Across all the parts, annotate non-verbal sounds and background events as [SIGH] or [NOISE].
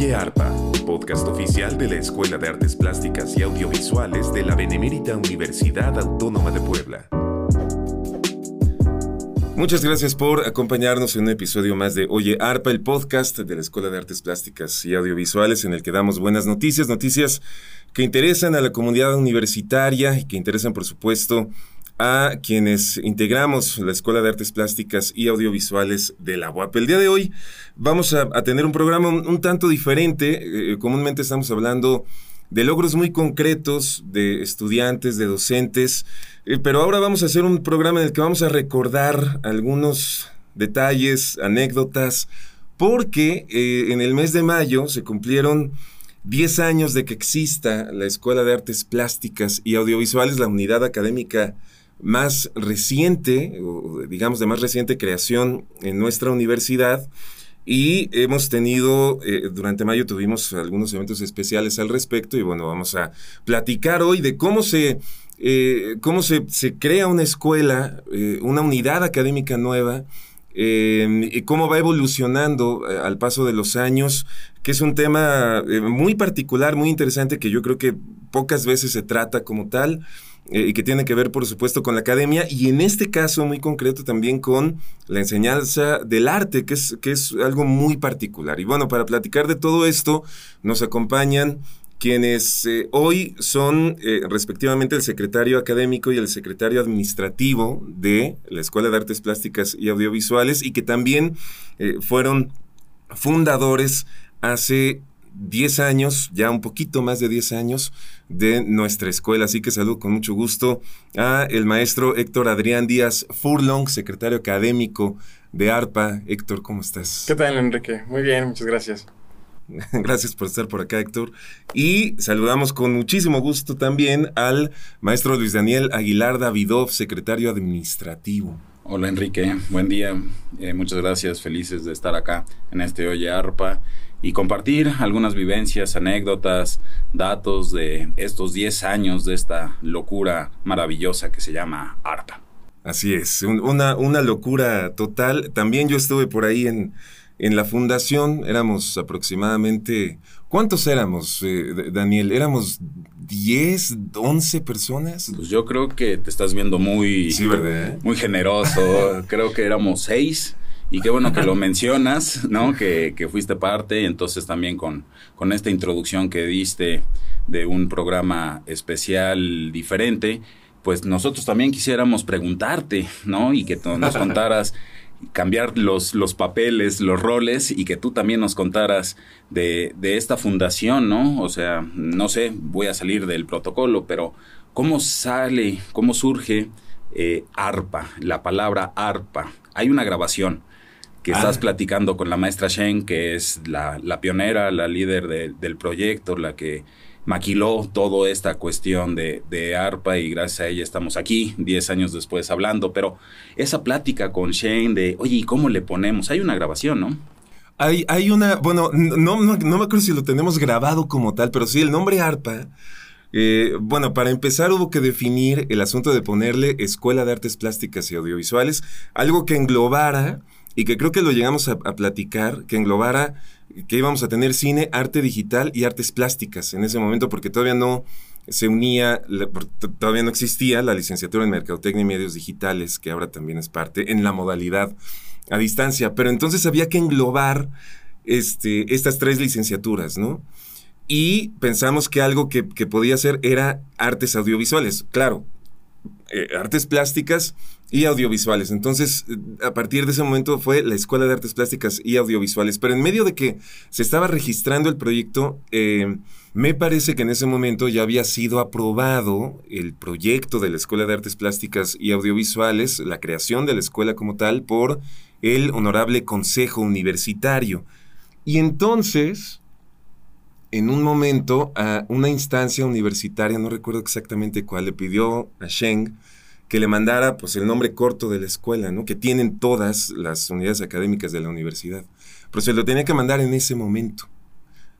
Oye Arpa, podcast oficial de la Escuela de Artes Plásticas y Audiovisuales de la Benemérita Universidad Autónoma de Puebla. Muchas gracias por acompañarnos en un episodio más de Oye Arpa, el podcast de la Escuela de Artes Plásticas y Audiovisuales, en el que damos buenas noticias, noticias que interesan a la comunidad universitaria y que interesan, por supuesto, a quienes integramos la Escuela de Artes Plásticas y Audiovisuales de la UAP. El día de hoy vamos a, tener un programa un, tanto diferente. Eh, comúnmente estamos hablando de logros muy concretos de estudiantes, de docentes, eh, pero ahora vamos a hacer un programa en el que vamos a recordar algunos detalles, anécdotas, porque eh, en el mes de mayo se cumplieron 10 años de que exista la Escuela de Artes Plásticas y Audiovisuales, la unidad académica más reciente, digamos de más reciente creación en nuestra universidad. Y hemos tenido, eh, durante mayo tuvimos algunos eventos especiales al respecto y bueno, vamos a platicar hoy de cómo se, eh, cómo se, se, crea una escuela, eh, una unidad académica nueva, y cómo va evolucionando al paso de los años, que es un tema muy particular, muy interesante, que yo creo que pocas veces se trata como tal. Eh, y que tiene que ver, por supuesto, con la academia y en este caso muy concreto también con la enseñanza del arte, que es, que es algo muy particular. Y bueno, para platicar de todo esto, nos acompañan quienes eh, hoy son eh, respectivamente el secretario académico y el secretario administrativo de la Escuela de Artes Plásticas y Audiovisuales y que también fueron fundadores hace 10 años, ya un poquito más de 10 años de nuestra escuela. Así que saludo con mucho gusto a el maestro Héctor Adrián Díaz Furlong, secretario académico de ARPA. Héctor, ¿cómo estás? ¿Qué tal, Enrique? Muy bien, muchas gracias. [LAUGHS] Gracias por estar por acá, Héctor. Y saludamos con muchísimo gusto también al maestro Luis Daniel Aguilar Davidov, secretario administrativo. Hola Enrique, buen día. Eh, muchas gracias, felices de estar acá en este Oye ARPA y compartir algunas vivencias, anécdotas, datos de estos 10 años de esta locura maravillosa que se llama ARPA. Así es, una, una locura total. También yo estuve por ahí en, en la fundación, éramos aproximadamente, ¿cuántos éramos, eh, Daniel? ¿Éramos 10, 11 personas? Pues yo creo que te estás viendo muy, muy generoso. [LAUGHS] creo que éramos 6 y qué bueno que lo [LAUGHS] mencionas, ¿no? Que, que fuiste parte, y entonces también con, con esta introducción que diste de un programa especial diferente, pues nosotros también quisiéramos preguntarte, ¿no? Y que nos [LAUGHS] contaras cambiar los, los papeles, los roles y que tú también nos contaras de, de, esta fundación, ¿no? O sea, no sé, voy a salir del protocolo, pero ¿cómo sale, cómo surge eh, ARPA, la palabra ARPA? Hay una grabación que estás ah. platicando con la maestra Shen, que es la, la pionera, la líder del proyecto, la que maquiló toda esta cuestión de, de, ARPA y gracias a ella estamos aquí 10 años después hablando, pero esa plática con Shane de, oye, ¿y cómo le ponemos? Hay una grabación, ¿no? Hay, hay una, bueno, no, no, no me acuerdo si lo tenemos grabado como tal, pero sí, el nombre ARPA eh, bueno, para empezar hubo que definir el asunto de ponerle Escuela de Artes Plásticas y Audiovisuales, algo que englobara y que creo que lo llegamos a, platicar, que englobara que íbamos a tener cine, arte digital y artes plásticas en ese momento, porque todavía no se unía, todavía no existía la licenciatura en Mercadotecnia y Medios Digitales, que ahora también es parte, en la modalidad a distancia. Pero entonces había que englobar este, estas tres licenciaturas, ¿no? Y pensamos que algo que, que podía ser era artes audiovisuales. Claro, eh, artes plásticas y audiovisuales. Entonces, eh, a partir de ese momento fue la Escuela de Artes Plásticas y Audiovisuales. Pero en medio de que se estaba registrando el proyecto, eh, me parece que en ese momento ya había sido aprobado el proyecto de la Escuela de Artes Plásticas y Audiovisuales, la creación de la escuela como tal, por el Honorable Consejo Universitario. Y entonces, en un momento a una instancia universitaria, no recuerdo exactamente cuál, le pidió a Sheng que le mandara pues el nombre corto de la escuela, ¿no? Que tienen todas las unidades académicas de la universidad. Pero se lo tenía que mandar en ese momento.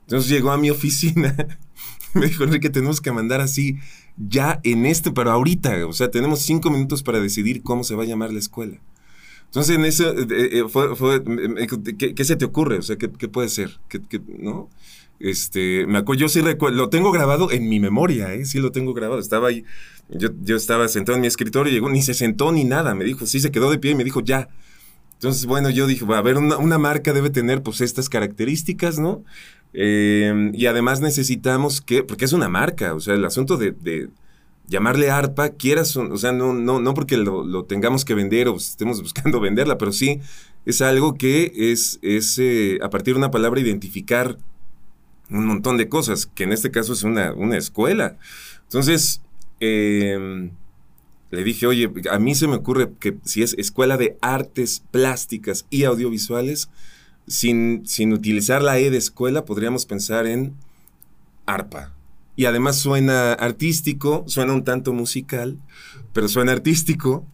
Entonces llegó a mi oficina, [LAUGHS] me dijo, Enrique, tenemos que mandar así ya en este, pero ahorita, o sea, tenemos cinco minutos para decidir cómo se va a llamar la escuela. Entonces, en eso, eh, fue, fue ¿qué, se te ocurre? O sea, ¿qué, puede ser? ¿Qué, no Este, me acuerdo, yo sí recuerdo, lo tengo grabado en mi memoria, ¿eh? Sí lo tengo grabado. Estaba ahí, yo, yo estaba sentado en mi escritorio y llegó, ni se sentó ni nada. Me dijo, sí, se quedó de pie y me dijo, ya. Entonces, bueno, yo dije, a ver, una, marca debe tener pues estas características, ¿no? Eh, y además necesitamos que, porque es una marca, o sea, el asunto de, llamarle arpa, quieras, o sea, no, no, no porque lo, tengamos que vender o estemos buscando venderla, pero sí es algo que es, es eh, a partir de una palabra identificar un montón de cosas, que en este caso es una, una escuela. Entonces, em, le dije, oye, a mí se me ocurre que si es escuela de artes plásticas y audiovisuales, sin, sin utilizar la E de escuela, podríamos pensar en arpa. Y además suena artístico, suena un tanto musical, pero suena artístico.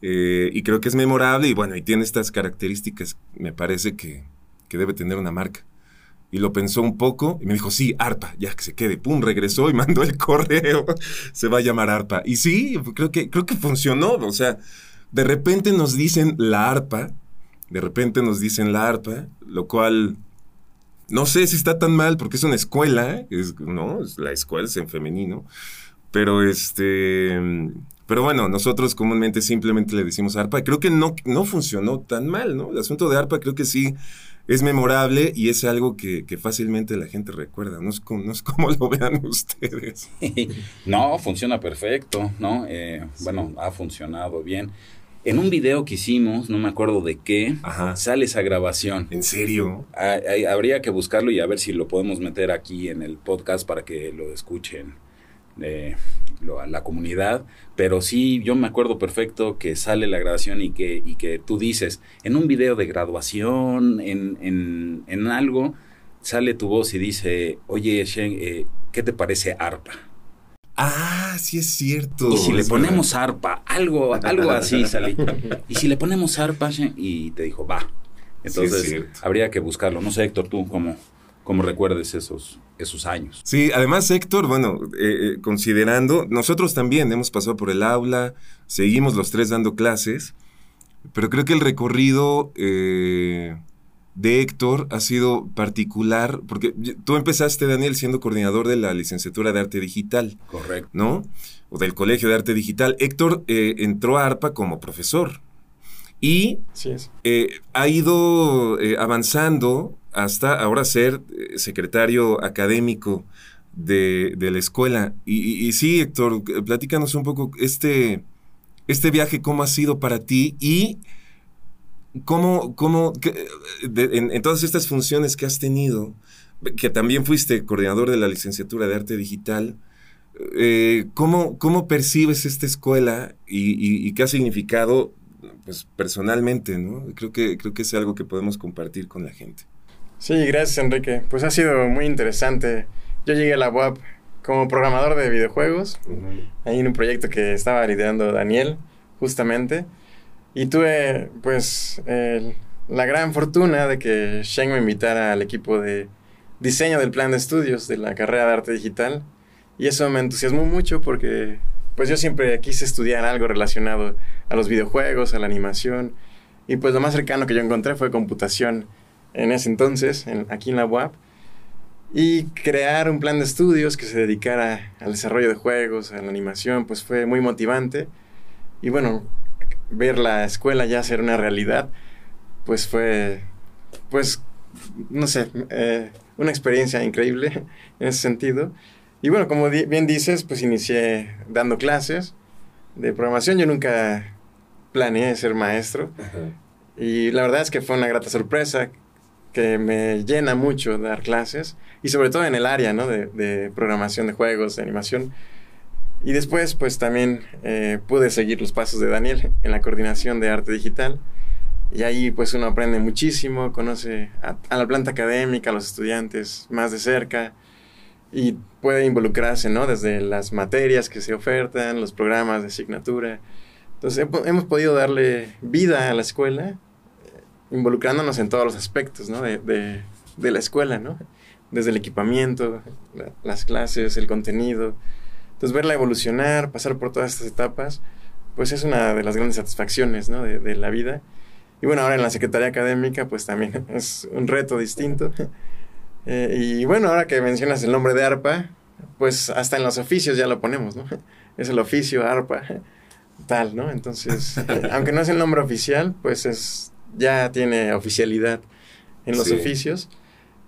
Eh, y creo que es memorable y bueno, y tiene estas características, me parece que, que, debe tener una marca. Y lo pensó un poco y me dijo, sí, arpa, ya que se quede. Pum, regresó y [LAUGHS] mandó el correo, se va a llamar arpa. Y sí, creo que, creo que funcionó, o sea, de repente nos dicen la arpa de repente nos dicen la arpa, lo cual no sé si está tan mal porque es una escuela, es, ¿no? La escuela es en femenino. Pero este. Pero bueno, nosotros comúnmente simplemente le decimos arpa. Creo que no, no funcionó tan mal, ¿no? El asunto de arpa creo que sí es memorable y es algo que, fácilmente la gente recuerda. No es, como, no es como lo vean ustedes. [LAUGHS] no, funciona perfecto, ¿no? Eh, bueno, ha funcionado bien. En un video que hicimos, no me acuerdo de qué, sale esa grabación. ¿En serio? habría que buscarlo y a ver si lo podemos meter aquí en el podcast para que lo escuchen eh, la comunidad. Pero sí, yo me acuerdo perfecto que sale la grabación y que, y que tú dices, en un video de graduación, en, en, en algo, sale tu voz y dice, oye, Shen, eh, ¿qué te parece arpa? Ah, sí es cierto. Y si le ponemos arpa, algo, algo así [LAUGHS] salí. Y si le ponemos arpa, y te dijo, va. Entonces, habría que buscarlo. No sé, Héctor, tú cómo, cómo recuerdes esos, esos años. Sí, además, Héctor, bueno, eh, eh, considerando, nosotros también hemos pasado por el aula, seguimos los tres dando clases, pero creo que el recorrido... Eh, de Héctor ha sido particular, porque tú empezaste, Daniel, siendo coordinador de la licenciatura de arte digital. Correcto. ¿No? O del Colegio de Arte Digital. Héctor eh, entró a ARPA como profesor y eh, ha ido eh, avanzando hasta ahora ser secretario académico de, la escuela. Y, y, sí, Héctor, platícanos un poco este, este viaje, cómo ha sido para ti y ¿Cómo, cómo en, todas estas funciones que has tenido, que también fuiste coordinador de la licenciatura de arte digital, eh, ¿cómo, ¿cómo, percibes esta escuela y, qué ha significado pues, personalmente? ¿no? Creo, que, creo que es algo que podemos compartir con la gente. Sí, gracias Enrique. Pues ha sido muy interesante. Yo llegué a la UAP como programador de videojuegos, ahí en un proyecto que estaba liderando Daniel, justamente. Y tuve, pues, la gran fortuna de que Sheng me invitara al equipo de diseño del plan de estudios de la carrera de arte digital. Y eso me entusiasmó mucho porque, pues, yo siempre quise estudiar algo relacionado a los videojuegos, a la animación. Y pues lo más cercano que yo encontré fue computación en ese entonces, aquí en la UAP. Y crear un plan de estudios que se dedicara al desarrollo de juegos, a la animación, pues fue muy motivante. Y bueno, ver la escuela ya ser una realidad, pues fue, pues, no sé, eh, una experiencia increíble [LAUGHS] en ese sentido. Y bueno, como bien dices, pues inicié dando clases de programación. Yo nunca planeé ser maestro. Y la verdad es que fue una grata sorpresa que me llena mucho dar clases. Y sobre todo en el área, ¿no? De, programación de juegos, de animación y después, pues también eh, pude seguir los pasos de Daniel en la coordinación de arte digital. Y ahí pues uno aprende muchísimo, conoce a, la planta académica, a los estudiantes más de cerca y puede involucrarse, ¿no? Desde las materias que se ofertan, los programas de asignatura. Entonces hemos podido darle vida a la escuela, involucrándonos en todos los aspectos, ¿no? De, de, la escuela, ¿no? Desde el equipamiento, las clases, el contenido, entonces, verla evolucionar, pasar por todas estas etapas, pues es una de las grandes satisfacciones ¿no? de, la vida. Y bueno, ahora en la Secretaría Académica, pues también [LAUGHS] es un reto distinto. [LAUGHS] Eh, y bueno, ahora que mencionas el nombre de ARPA, pues hasta en los oficios ya lo ponemos, ¿no? [LAUGHS] Es el oficio ARPA, tal, ¿no? Entonces, aunque no es el nombre oficial, pues es ya tiene oficialidad en los oficios.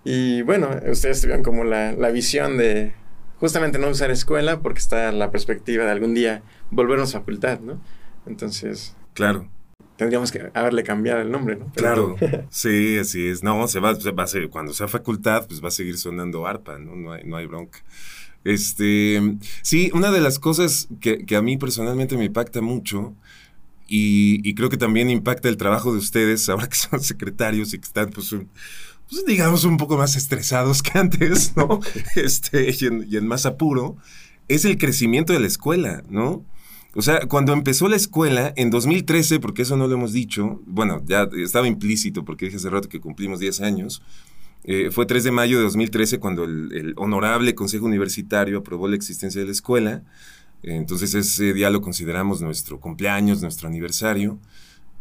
Y bueno, ustedes tuvieron como la, la visión de justamente no usar escuela porque está la perspectiva de algún día volvernos facultad, ¿no? Entonces... Claro tendríamos que haberle cambiado el nombre, ¿no? claro, [LAUGHS] sí, así es. No, se va, va a ser, cuando sea facultad, pues va a seguir sonando arpa, ¿no? No hay, no hay bronca. Este, sí, una de las cosas que, que a mí personalmente me impacta mucho y, y, creo que también impacta el trabajo de ustedes [LAUGHS] ahora que son secretarios y que están, pues, pues digamos, un poco más estresados que antes, ¿no? [LAUGHS] este, y en, y en más apuro, es el crecimiento de la escuela, ¿no? O sea, cuando empezó la escuela, en 2013, porque eso no lo hemos dicho, bueno, ya estaba implícito porque dije hace rato que cumplimos 10 años, eh, fue 3 de mayo de 2013 cuando el, honorable Consejo Universitario aprobó la existencia de la escuela. Entonces ese día lo consideramos nuestro cumpleaños, nuestro aniversario.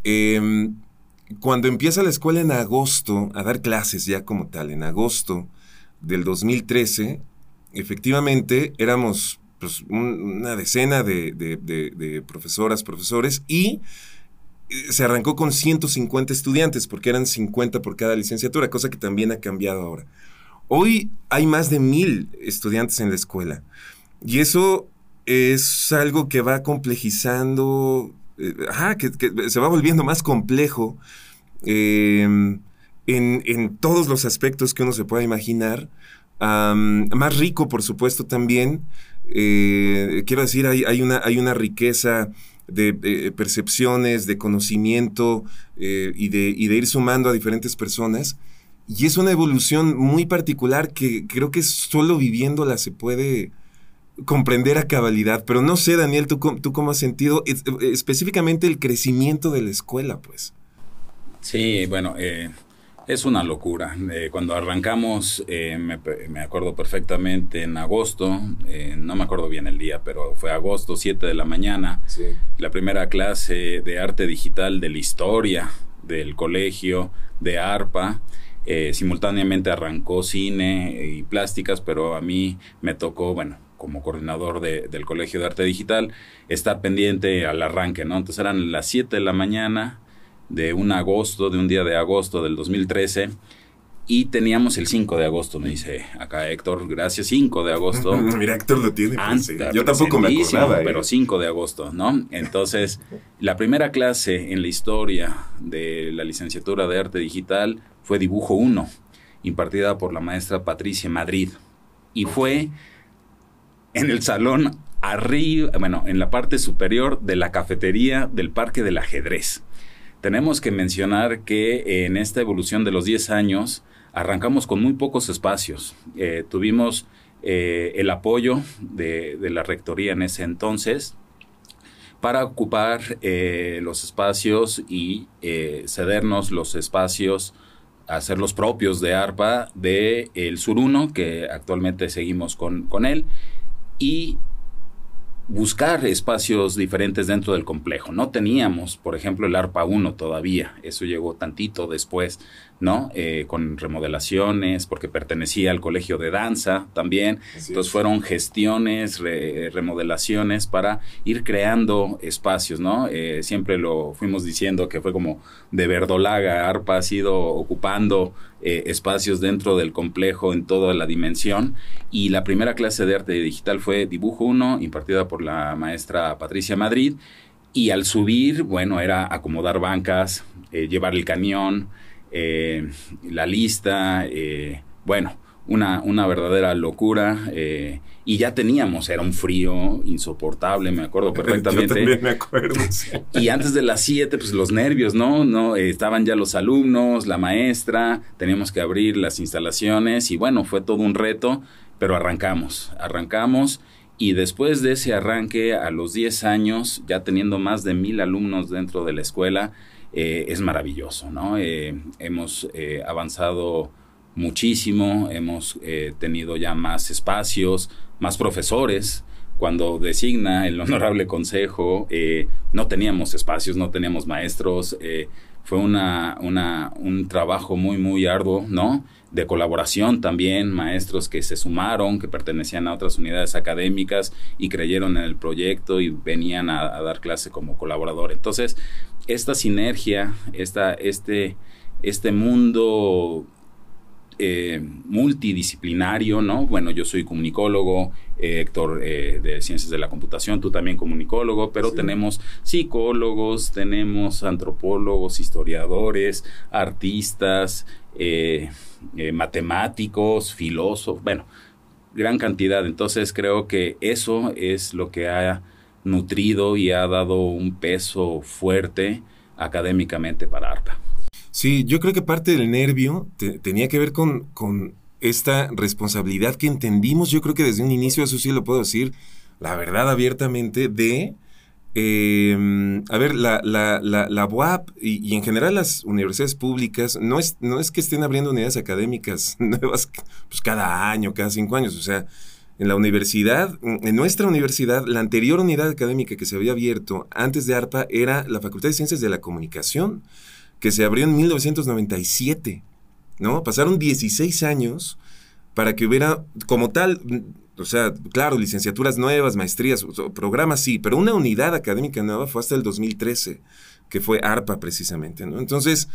Em, cuando empieza la escuela en agosto, a dar clases ya como tal, en agosto del 2013, efectivamente éramos pues, una decena de, profesoras, profesores, y eh, se arrancó con 150 estudiantes, porque eran 50 por cada licenciatura, cosa que también ha cambiado ahora. Hoy hay más de mil estudiantes en la escuela, y eso es algo que va complejizando, eh, se va volviendo más complejo em, en, todos los aspectos que uno se pueda imaginar. más rico, por supuesto, también, eh, quiero decir, hay, una, hay una riqueza de, percepciones, de conocimiento eh, y, de, ir sumando a diferentes personas. Y es una evolución muy particular que creo que solo viviéndola se puede comprender a cabalidad. Pero no sé, Daniel, ¿tú, tú cómo has sentido específicamente el crecimiento de la escuela, pues? Sí, bueno, eh, es una locura. Eh, cuando arrancamos, eh, me, acuerdo perfectamente en agosto, eh, no me acuerdo bien el día, pero fue agosto, 7 de la mañana, la primera clase de arte digital de la historia del colegio de ARPA. simultáneamente arrancó cine y plásticas, pero a mí me tocó, bueno, como coordinador del Colegio de Arte Digital, estar pendiente al arranque, ¿no? Entonces eran las 7 de la mañana, de un agosto, de un día de agosto del 2013. Y teníamos el 5 de agosto, me dice acá Héctor, gracias, 5 de agosto. [LAUGHS] Mira, Héctor lo tiene. Pues, Yo tampoco me acordaba. ¿eh? Pero 5 de agosto, ¿no? Entonces, la primera clase en la historia de la licenciatura de arte digital fue dibujo 1, impartida por la maestra Patricia Madrid. Y fue en el salón arriba, bueno, en la parte superior de la cafetería del Parque del Ajedrez tenemos que mencionar que en esta evolución de los 10 años arrancamos con muy pocos espacios. Eh, tuvimos eh, el apoyo de, la rectoría en ese entonces para ocupar eh, los espacios y cedernos los espacios, hacerlos propios de ARPA de el Sur 1, que actualmente seguimos con, con él, y buscar espacios diferentes dentro del complejo. No teníamos, por ejemplo, el ARPA 1 todavía, eso llegó tantito después, ¿no? Eh, con remodelaciones, porque pertenecía al colegio de danza también. Entonces fueron gestiones, remodelaciones para ir creando espacios, ¿no? Eh, siempre lo fuimos diciendo que fue como de verdolaga, ARPA ha sido ocupando eh, espacios dentro del complejo en toda la dimensión. Y la primera clase de arte digital fue Dibujo 1, impartida por la maestra Patricia Madrid. Y al subir, bueno, era acomodar bancas, llevar el camión, eh, la lista, eh, bueno, una, una, verdadera locura. Eh, y ya teníamos, era un frío insoportable, me acuerdo [LAUGHS] perfectamente. me acuerdo. Y antes de las 7, pues los nervios, ¿no? no estaban ya los alumnos, la maestra, teníamos que abrir las instalaciones y bueno, fue todo un reto, pero arrancamos, arrancamos. Y después de ese arranque, a los 10 años, ya teniendo más de mil alumnos dentro de la escuela, eh, es maravilloso, ¿no? Eh, hemos eh, avanzado muchísimo, hemos tenido ya más espacios, más profesores. Cuando designa el [LAUGHS] honorable consejo, no teníamos espacios, no teníamos maestros, fue una, una, un trabajo muy, muy arduo, ¿no? De colaboración también, maestros que se sumaron, que pertenecían a otras unidades académicas y creyeron en el proyecto y venían a, dar clase como colaborador. Entonces, esta sinergia, esta, este, este mundo eh, multidisciplinario, ¿no? Bueno, yo soy comunicólogo, eh, Héctor eh, de Ciencias de la Computación, tú también comunicólogo, pero tenemos psicólogos, tenemos antropólogos, historiadores, artistas, matemáticos, filósofos, bueno, gran cantidad. Entonces creo que eso es lo que ha nutrido y ha dado un peso fuerte académicamente para ARPA. Sí, yo creo que parte del nervio tenía que ver con, con esta responsabilidad que entendimos, yo creo que desde un inicio, eso sí lo puedo decir, la verdad abiertamente, de, em, a ver, la, la, la, la UAP y, en general las universidades públicas, no es, no es que estén abriendo unidades académicas [LAUGHS] nuevas pues cada año, cada cinco años, o sea, en la universidad, en nuestra universidad, la anterior unidad académica que se había abierto antes de ARPA era la Facultad de Ciencias de la Comunicación que se abrió en 1997, ¿no? Pasaron 16 años para que hubiera, como tal, o sea, claro, licenciaturas nuevas, maestrías, programas sí, pero una unidad académica nueva fue hasta el 2013, que fue ARPA precisamente, ¿no? Entonces,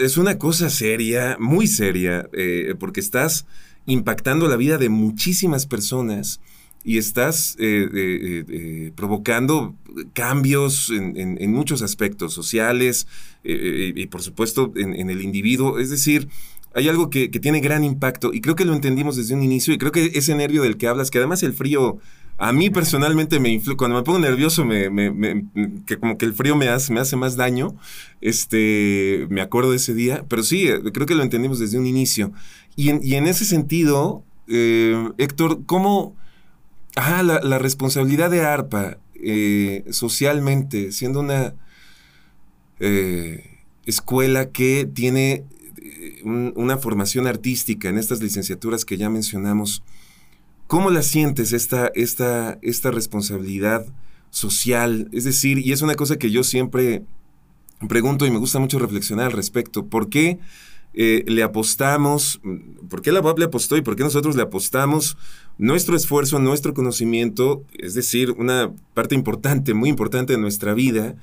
es una cosa seria, muy seria, eh, porque estás impactando la vida de muchísimas personas y estás eh, eh, eh, provocando cambios en, muchos aspectos sociales y por supuesto en, el individuo. Es decir, hay algo que, tiene gran impacto y creo que lo entendimos desde un inicio y creo que ese nervio del que hablas, que además el frío... A mí personalmente me influye, cuando me pongo nervioso, me, que como que el frío me hace, me hace más daño, este, me acuerdo de ese día, pero sí, creo que lo entendimos desde un inicio. Y en, y en ese sentido, Héctor, ¿cómo, Ajá, la, responsabilidad de ARPA eh, socialmente, siendo una eh, escuela que tiene eh, una formación artística en estas licenciaturas que ya mencionamos, ¿cómo la sientes esta, esta, esta responsabilidad social? Es decir, y es una cosa que yo siempre pregunto y me gusta mucho reflexionar al respecto, ¿por qué le apostamos, por qué la UAP le apostó y por qué nosotros le apostamos nuestro esfuerzo, nuestro conocimiento, es decir, una parte importante, muy importante de nuestra vida,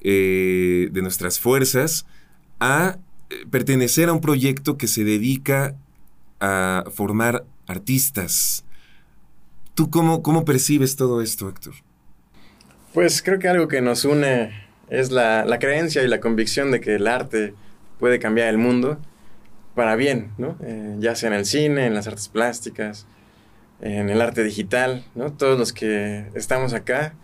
eh, de nuestras fuerzas, a eh, pertenecer a un proyecto que se dedica a formar artistas. ¿Tú cómo, cómo percibes todo esto, Héctor? Pues creo que algo que nos une es la, creencia y la convicción de que el arte puede cambiar el mundo para bien, ¿no? Eh, ya sea en el cine, en las artes plásticas, en el arte digital, ¿no? Todos los que estamos acá,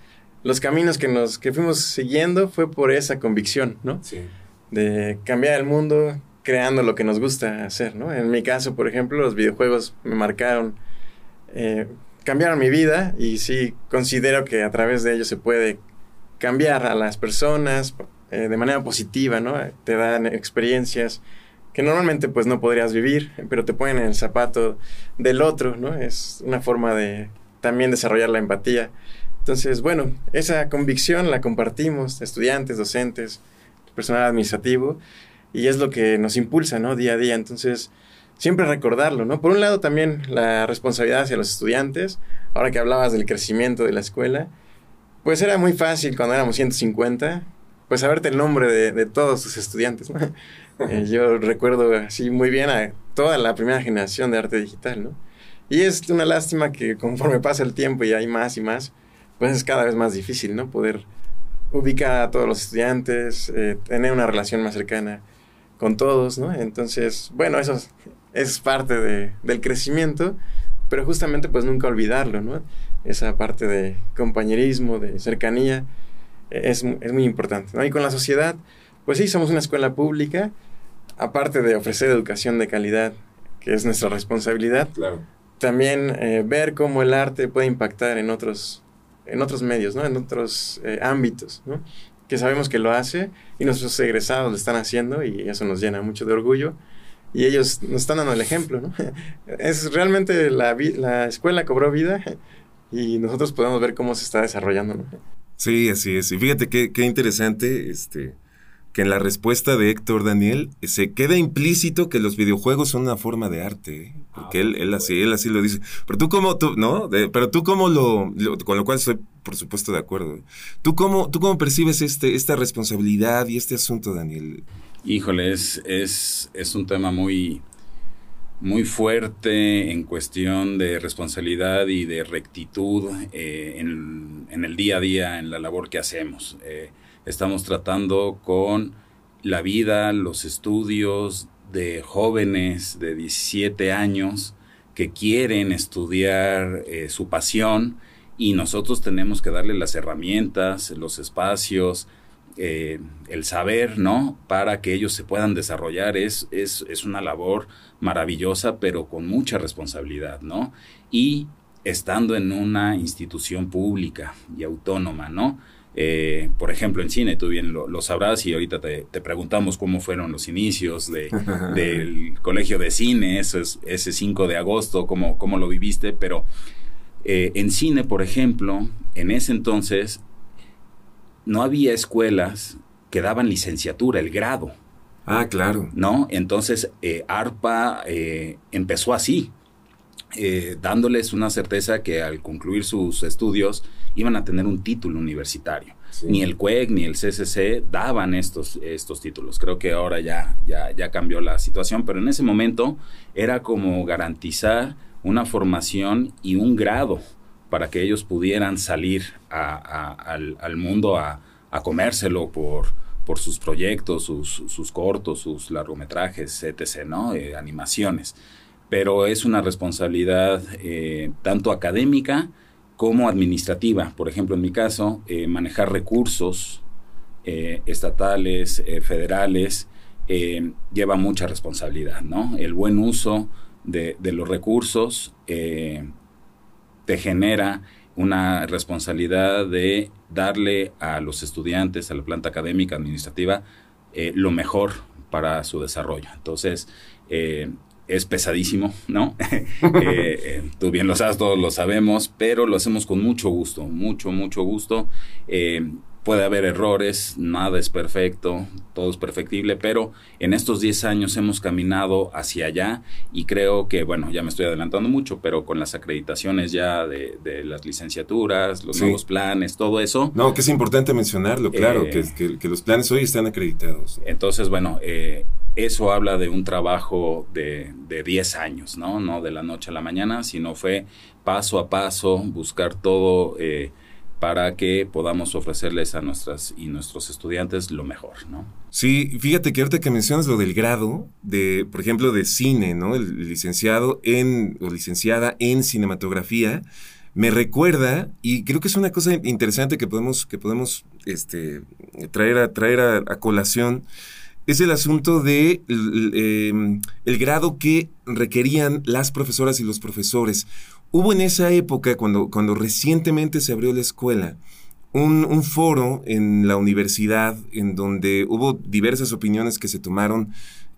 los caminos que nos que fuimos siguiendo fue por esa convicción, ¿no? Sí. De cambiar el mundo creando lo que nos gusta hacer, ¿no? En mi caso, por ejemplo, los videojuegos me marcaron, eh, cambiaron mi vida y sí considero que a través de ellos se puede cambiar a las personas eh, de manera positiva, ¿no? Te dan experiencias, que normalmente pues no podrías vivir, pero te ponen en el zapato del otro, ¿no? Es una forma de también desarrollar la empatía. Entonces, bueno, esa convicción la compartimos, estudiantes, docentes, personal administrativo, y es lo que nos impulsa, ¿no? Día a día. Entonces, siempre recordarlo, ¿no? Por un lado también la responsabilidad hacia los estudiantes, ahora que hablabas del crecimiento de la escuela, pues era muy fácil cuando éramos 150, pues saberte el nombre de, de todos tus estudiantes, ¿no? [LAUGHS] Eh, yo recuerdo así muy bien a toda la primera generación de arte digital, ¿no? Y es una lástima que conforme pasa el tiempo y hay más y más, pues es cada vez más difícil, ¿no? Poder ubicar a todos los estudiantes, eh, tener una relación más cercana con todos, ¿no? Entonces, bueno, eso es, parte de, del crecimiento, pero justamente pues nunca olvidarlo, ¿no? Esa parte de compañerismo, de cercanía, es, es muy importante, ¿no? Y con la sociedad, pues sí, somos una escuela pública, aparte de ofrecer educación de calidad, que es nuestra responsabilidad, también eh, ver cómo el arte puede impactar en otros, en otros medios, ¿no? en otros eh, ámbitos, ¿no? que sabemos que lo hace y nuestros egresados lo están haciendo y eso nos llena mucho de orgullo y ellos nos están dando el ejemplo. ¿no? [LAUGHS] es realmente la, la escuela cobró vida y nosotros podemos ver cómo se está desarrollando. ¿no? Sí, así es. Y fíjate qué, qué interesante, este que en la respuesta de Héctor Daniel se queda implícito que los videojuegos son una forma de arte, ¿eh? porque él, él, así, él así lo dice. Pero tú cómo, tú, ¿no? pero tú cómo lo, con lo cual estoy por supuesto de acuerdo. ¿Tú cómo, tú cómo percibes este, esta responsabilidad y este asunto, Daniel? Híjole, es, es, un tema muy, muy fuerte en cuestión de responsabilidad y de rectitud eh, en, en, el día a día, en la labor que hacemos. Eh, Estamos tratando con la vida, los estudios de jóvenes de 17 años que quieren estudiar eh, su pasión y nosotros tenemos que darle las herramientas, los espacios, eh, el saber, ¿no? Para que ellos se puedan desarrollar. Es, es, es, una labor maravillosa, pero con mucha responsabilidad, ¿no? Y estando en una institución pública y autónoma, ¿no? Eh, por ejemplo, en cine, tú bien lo, sabrás y ahorita te, preguntamos cómo fueron los inicios de, [LAUGHS] del colegio de cine, eso es, ese 5 de agosto, cómo, cómo lo viviste, pero eh, en cine, por ejemplo, en ese entonces no había escuelas que daban licenciatura, el grado. Ah, claro. ¿No? Entonces, eh, ARPA empezó así, dándoles una certeza que al concluir sus estudios iban a tener un título universitario. Ni el CUEC ni el CCC daban estos, estos títulos. Creo que ahora ya, ya, ya cambió la situación, pero en ese momento era como garantizar una formación y un grado para que ellos pudieran salir al, mundo a, comérselo por, sus proyectos, sus, cortos, sus largometrajes, etc., ¿no? Eh, animaciones. Pero es una responsabilidad eh, tanto académica como administrativa. Por ejemplo, en mi caso, eh, manejar recursos estatales, federales, lleva mucha responsabilidad. El buen uso de los recursos te genera una responsabilidad de darle a los estudiantes, a la planta académica, administrativa, lo mejor para su desarrollo. Entonces, es pesadísimo, ¿no? [LAUGHS] Eh, eh, tú bien lo sabes, todos lo sabemos, pero lo hacemos con mucho gusto, mucho, mucho gusto. Eh, puede haber errores, nada es perfecto, todo es perfectible, pero en estos 10 años hemos caminado hacia allá y creo que, bueno, ya me estoy adelantando mucho, pero con las acreditaciones ya de, las licenciaturas, los nuevos planes, todo eso. No, que es importante mencionarlo, claro, que, que, los planes hoy están acreditados. Entonces, bueno, eh, eso habla de un trabajo de, de 10 años, ¿no? No de la noche a la mañana, sino fue paso a paso buscar todo eh, para que podamos ofrecerles a nuestras y nuestros estudiantes lo mejor, ¿no? Sí, fíjate que ahorita que mencionas lo del grado, de, por ejemplo, de cine, ¿no? El licenciado en, o licenciada en cinematografía, me recuerda, y creo que es una cosa interesante que podemos, que podemos este, traer, a, traer a colación, es el asunto de em, el, grado que requerían las profesoras y los profesores. Hubo en esa época, cuando, cuando recientemente se abrió la escuela, un, foro en la universidad en donde hubo diversas opiniones que se tomaron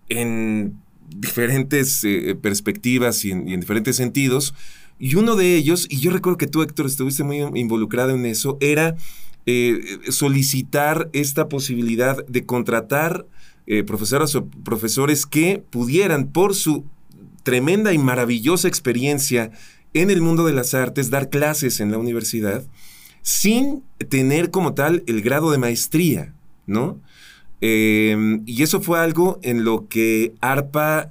en diferentes eh, perspectivas y en, diferentes sentidos. Y uno de ellos, y yo recuerdo que tú, Héctor, estuviste muy involucrado en eso, era eh, solicitar esta posibilidad de contratar eh, profesoras o profesores que pudieran, por su tremenda y maravillosa experiencia en el mundo de las artes, dar clases en la universidad sin tener como tal el grado de maestría, ¿no? Em, y eso fue algo en lo que ARPA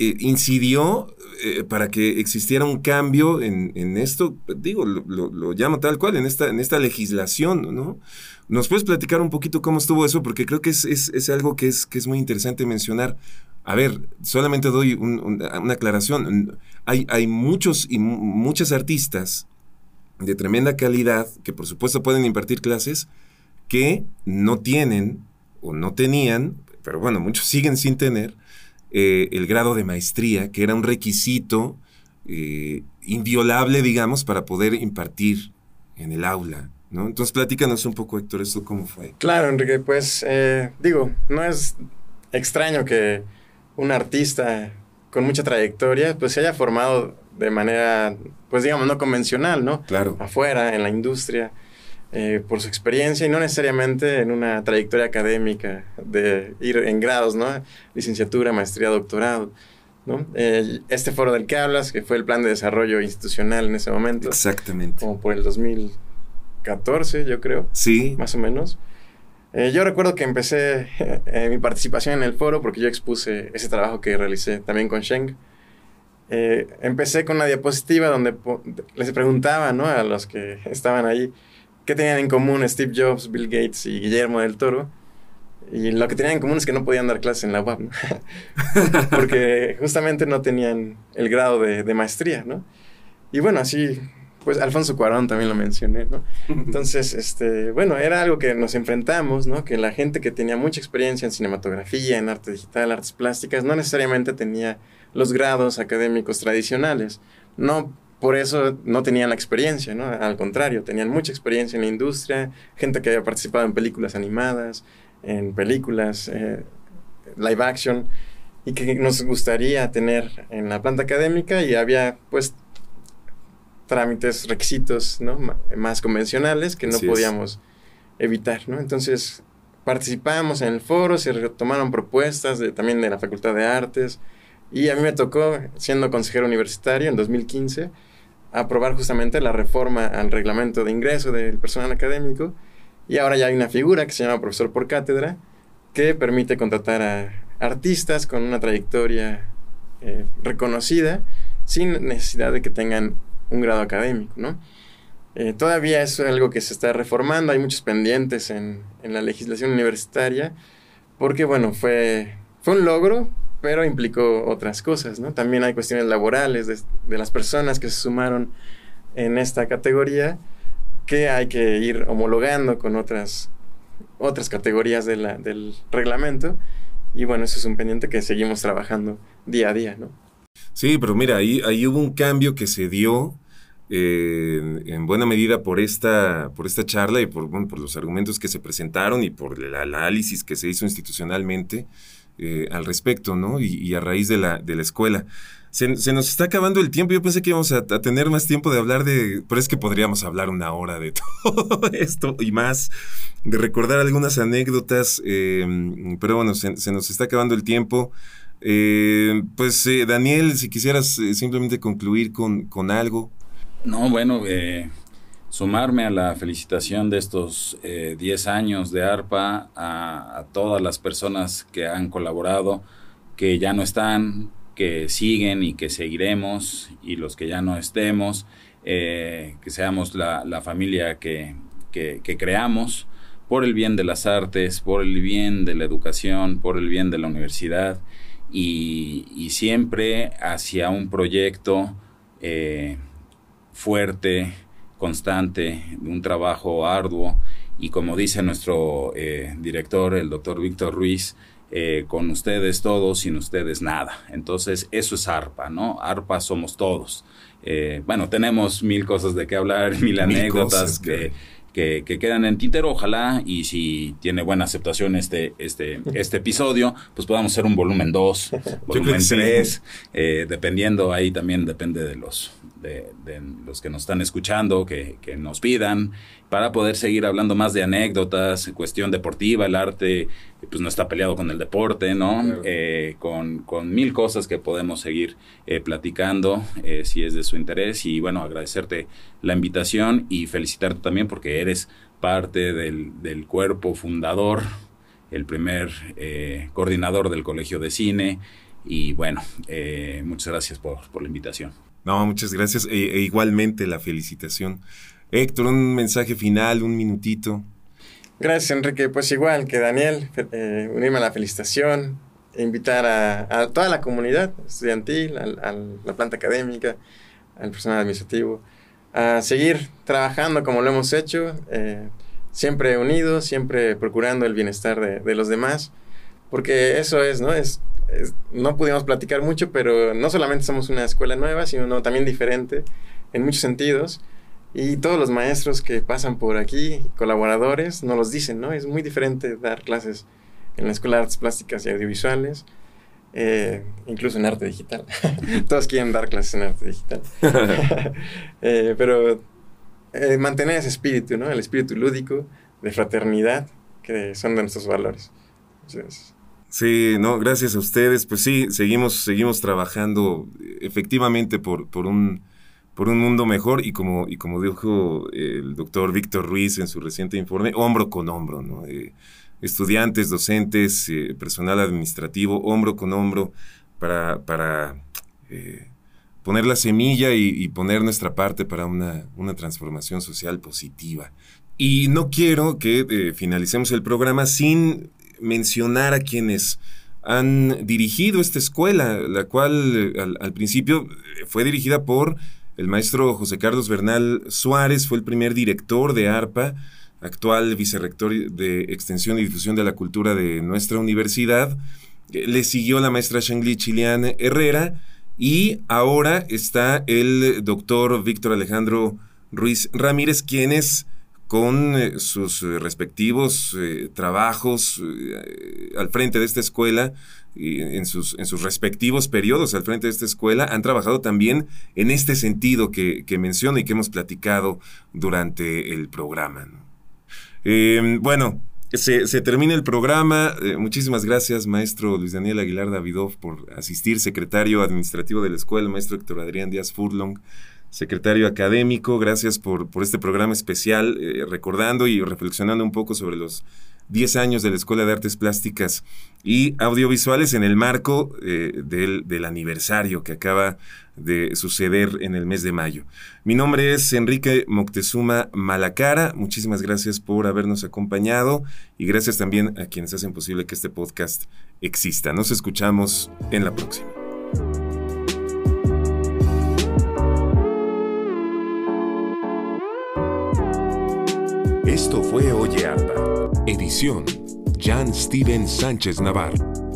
eh, incidió eh, para que existiera un cambio en, esto, digo, lo, llamo tal cual, en esta, en esta legislación, ¿no? ¿Nos puedes platicar un poquito cómo estuvo eso? Porque creo que es, algo que es, que es muy interesante mencionar. A ver, solamente doy una aclaración. Hay, hay muchos y muchas artistas de tremenda calidad que por supuesto pueden impartir clases que no tienen o no tenían, pero bueno, muchos siguen sin tener eh, el grado de maestría, que era un requisito eh, inviolable, digamos, para poder impartir en el aula. ¿no? Entonces, platícanos un poco, Héctor, esto cómo fue. Claro, Enrique, pues eh, digo, no es extraño que un artista con mucha trayectoria, pues se haya formado de manera, pues digamos, no convencional, ¿no? Claro. Afuera, en la industria. Eh, por su experiencia y no necesariamente en una trayectoria académica de ir en grados, ¿no? Licenciatura, maestría, doctorado. ¿no? Eh, este foro del que hablas, que fue el plan de desarrollo institucional en ese momento. Exactamente. Como por el 2014, yo creo. Sí. Más o menos. Eh, yo recuerdo que empecé mi participación en el foro porque yo expuse ese trabajo que realicé también con Sheng. empecé con una diapositiva donde les preguntaba ¿no? a los que estaban ahí ¿Qué tenían en común Steve Jobs, Bill Gates y Guillermo del Toro? Y lo que tenían en común es que no podían dar clases en la UAP, ¿no? [LAUGHS] Porque justamente no tenían el grado de, maestría, ¿no? Y bueno, así, pues Alfonso Cuarón también lo mencioné, ¿no? Entonces, este, bueno, era algo que nos enfrentamos, ¿no? Que la gente que tenía mucha experiencia en cinematografía, en arte digital, artes plásticas, no necesariamente tenía los grados académicos tradicionales. No por eso no tenían la experiencia, ¿no? Al contrario, tenían mucha experiencia en la industria, gente que había participado en películas animadas, en películas eh, live action, y que nos gustaría tener en la planta académica y había pues trámites, requisitos, ¿no? más convencionales que no podíamos evitar, ¿no? Entonces participamos en el foro, se retomaron propuestas de, también de la Facultad de Artes, y a mí me tocó, siendo consejero universitario en 2015, aprobar justamente la reforma al reglamento de ingreso del personal académico y ahora ya hay una figura que se llama profesor por cátedra que permite contratar a artistas con una trayectoria eh, reconocida sin necesidad de que tengan un grado académico, ¿no? Eh, todavía es algo que se está reformando, hay muchos pendientes en, en la legislación universitaria, porque bueno, fue, fue un logro, pero implicó otras cosas, ¿no? También hay cuestiones laborales de, las personas que se sumaron en esta categoría que hay que ir homologando con otras, otras categorías de la, del reglamento. Y bueno, eso es un pendiente que seguimos trabajando día a día, ¿no? Sí, pero mira, ahí, ahí hubo un cambio que se dio eh, en buena medida por esta, por esta charla y por, por los argumentos que se presentaron y por el análisis que se hizo institucionalmente eh, al respecto, ¿no? Y, a raíz de la, de la escuela. Se, nos está acabando el tiempo. Yo pensé que íbamos a, tener más tiempo de hablar de. Pero es que podríamos hablar una hora de [LAUGHS] todo esto y más, de recordar algunas anécdotas. Em, pero bueno, se, nos está acabando el tiempo. Eh, pues, eh, Daniel, si quisieras simplemente concluir con, con algo. No, bueno, sumarme a la felicitación de estos 10 eh, años de ARPA, a, todas las personas que han colaborado, que ya no están, que siguen y que seguiremos, y los que ya no estemos, eh, que seamos la, familia que, creamos por el bien de las artes, por el bien de la educación, por el bien de la universidad y, siempre hacia un proyecto eh, fuerte, constante, un trabajo arduo y como dice nuestro eh, director, el doctor Víctor Ruiz, eh, con ustedes todos, sin ustedes nada. Entonces, eso es ARPA, ¿no? ARPA somos todos. Eh, bueno, tenemos mil cosas de qué hablar, [LAUGHS] mil, anécdotas que que, quedan en tintero. Ojalá y si tiene buena aceptación este, este, este episodio, pues podamos hacer un volumen 2, [LAUGHS] volumen 3, eh, dependiendo, ahí también depende de los, de, los que nos están escuchando, que, que nos pidan para poder seguir hablando más de anécdotas, cuestión deportiva, el arte, pues no está peleado con el deporte, ¿no? Eh, con, con, mil cosas que podemos seguir eh, platicando, eh, si es de su interés. Y bueno, agradecerte la invitación y felicitarte también porque eres parte del, del cuerpo fundador, el primer coordinador del Colegio de Cine. Y bueno, muchas gracias por, por, la invitación. No, muchas gracias. E, e igualmente la felicitación. Héctor, un mensaje final, un minutito. Gracias, Enrique. Pues igual que Daniel, eh, unirme a la felicitación, invitar a, toda la comunidad estudiantil, a, la planta académica, al personal administrativo, a seguir trabajando como lo hemos hecho, eh, siempre unidos, siempre procurando el bienestar de, los demás, porque eso es, ¿no? Es, no pudimos platicar mucho, pero no solamente somos una escuela nueva, sino también diferente en muchos sentidos. Y todos los maestros que pasan por aquí, colaboradores, nos los dicen, ¿no? Es muy diferente dar clases en la Escuela de Artes Plásticas y Audiovisuales, eh, incluso en arte digital. [LAUGHS] Todos quieren dar clases en arte digital. [LAUGHS] [LAUGHS] Eh, pero eh, mantener ese espíritu, ¿no? El espíritu lúdico, de fraternidad, que son de nuestros valores. Sí, no, gracias a ustedes. Pues sí, seguimos, seguimos trabajando efectivamente por, por un por un mundo mejor y como, y como dijo el doctor Víctor Ruiz en su reciente informe, hombro con hombro, ¿no? Eh, estudiantes, docentes, eh, personal administrativo, hombro con hombro, para, para eh, poner la semilla y, poner nuestra parte para una, una, transformación social positiva. Y no quiero que finalicemos el programa sin mencionar a quienes han dirigido esta escuela, la cual al, al principio fue dirigida por el maestro José Carlos Bernal Suárez fue el primer director de ARPA, actual vicerrector de Extensión y Difusión de la Cultura de nuestra universidad. Eh, le siguió la maestra Shangli Chilian Herrera y ahora está el doctor Víctor Alejandro Ruiz Ramírez, quienes con eh, sus respectivos eh, trabajos al frente de esta escuela en sus, en sus respectivos periodos al frente de esta escuela han trabajado también en este sentido que, que menciono y que hemos platicado durante el programa. Em, bueno, se, termina el programa. Eh, muchísimas gracias, maestro Luis Daniel Aguilar Davidov, por asistir, secretario administrativo de la escuela, maestro Héctor Adrián Díaz Furlong, secretario académico. Gracias por, por este programa especial, eh, recordando y reflexionando un poco sobre los 10 años de la Escuela de Artes Plásticas y Audiovisuales en el marco eh, del, del, aniversario que acaba de suceder en el mes de mayo. Mi nombre es Enrique Moctezuma Malacara. Muchísimas gracias por habernos acompañado y gracias también a quienes hacen posible que este podcast exista. Nos escuchamos en la próxima. Esto fue Oye Arpa. Edición Jan Steven Sánchez Navarro.